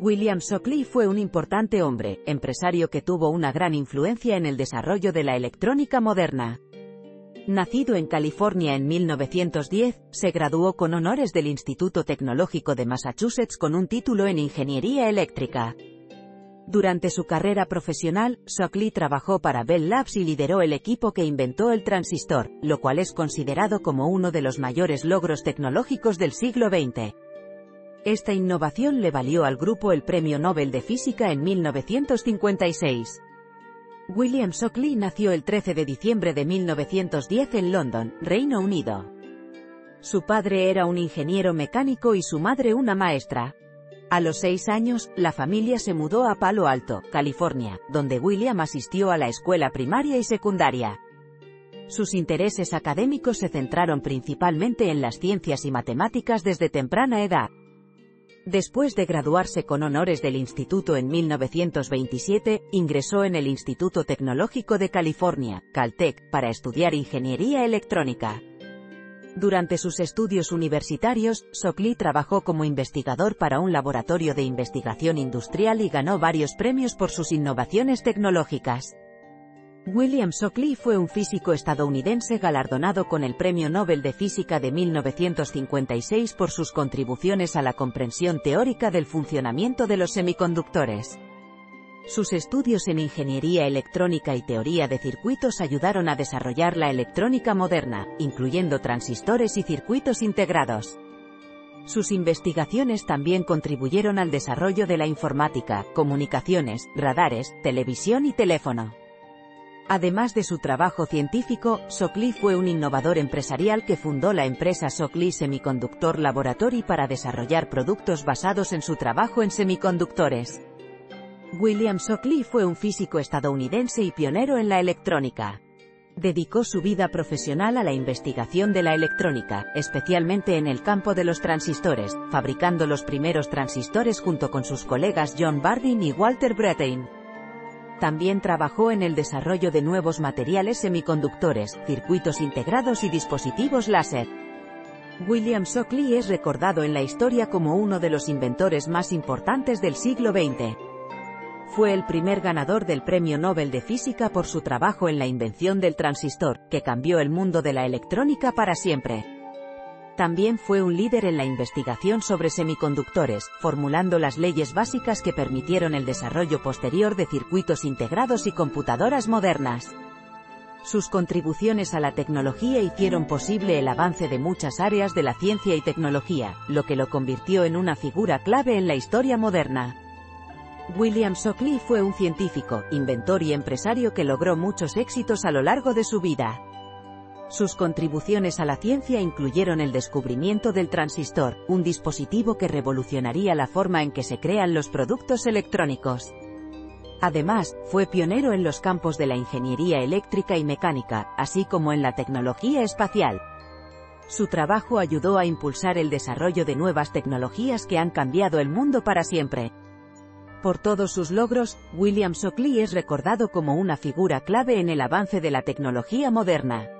William Shockley fue un importante hombre, empresario que tuvo una gran influencia en el desarrollo de la electrónica moderna. Nacido en California en 1910, se graduó con honores del Instituto Tecnológico de Massachusetts con un título en Ingeniería Eléctrica. Durante su carrera profesional, Shockley trabajó para Bell Labs y lideró el equipo que inventó el transistor, lo cual es considerado como uno de los mayores logros tecnológicos del siglo XX. Esta innovación le valió al grupo el Premio Nobel de Física en 1956. William Shockley nació el 13 de diciembre de 1910 en London, Reino Unido. Su padre era un ingeniero mecánico y su madre una maestra. A los seis años, la familia se mudó a Palo Alto, California, donde William asistió a la escuela primaria y secundaria. Sus intereses académicos se centraron principalmente en las ciencias y matemáticas desde temprana edad. Después de graduarse con honores del instituto en 1927, ingresó en el Instituto Tecnológico de California, Caltech, para estudiar ingeniería electrónica. Durante sus estudios universitarios, Shockley trabajó como investigador para un laboratorio de investigación industrial y ganó varios premios por sus innovaciones tecnológicas. William Shockley fue un físico estadounidense galardonado con el Premio Nobel de Física de 1956 por sus contribuciones a la comprensión teórica del funcionamiento de los semiconductores. Sus estudios en ingeniería electrónica y teoría de circuitos ayudaron a desarrollar la electrónica moderna, incluyendo transistores y circuitos integrados. Sus investigaciones también contribuyeron al desarrollo de la informática, comunicaciones, radares, televisión y teléfono. Además de su trabajo científico, Shockley fue un innovador empresarial que fundó la empresa Shockley Semiconductor Laboratory para desarrollar productos basados en su trabajo en semiconductores. William Shockley fue un físico estadounidense y pionero en la electrónica. Dedicó su vida profesional a la investigación de la electrónica, especialmente en el campo de los transistores, fabricando los primeros transistores junto con sus colegas John Bardeen y Walter Brattain. También trabajó en el desarrollo de nuevos materiales semiconductores, circuitos integrados y dispositivos láser. William Shockley es recordado en la historia como uno de los inventores más importantes del siglo XX. Fue el primer ganador del Premio Nobel de Física por su trabajo en la invención del transistor, que cambió el mundo de la electrónica para siempre. También fue un líder en la investigación sobre semiconductores, formulando las leyes básicas que permitieron el desarrollo posterior de circuitos integrados y computadoras modernas. Sus contribuciones a la tecnología hicieron posible el avance de muchas áreas de la ciencia y tecnología, lo que lo convirtió en una figura clave en la historia moderna. William Shockley fue un científico, inventor y empresario que logró muchos éxitos a lo largo de su vida. Sus contribuciones a la ciencia incluyeron el descubrimiento del transistor, un dispositivo que revolucionaría la forma en que se crean los productos electrónicos. Además, fue pionero en los campos de la ingeniería eléctrica y mecánica, así como en la tecnología espacial. Su trabajo ayudó a impulsar el desarrollo de nuevas tecnologías que han cambiado el mundo para siempre. Por todos sus logros, William Shockley es recordado como una figura clave en el avance de la tecnología moderna.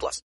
plus.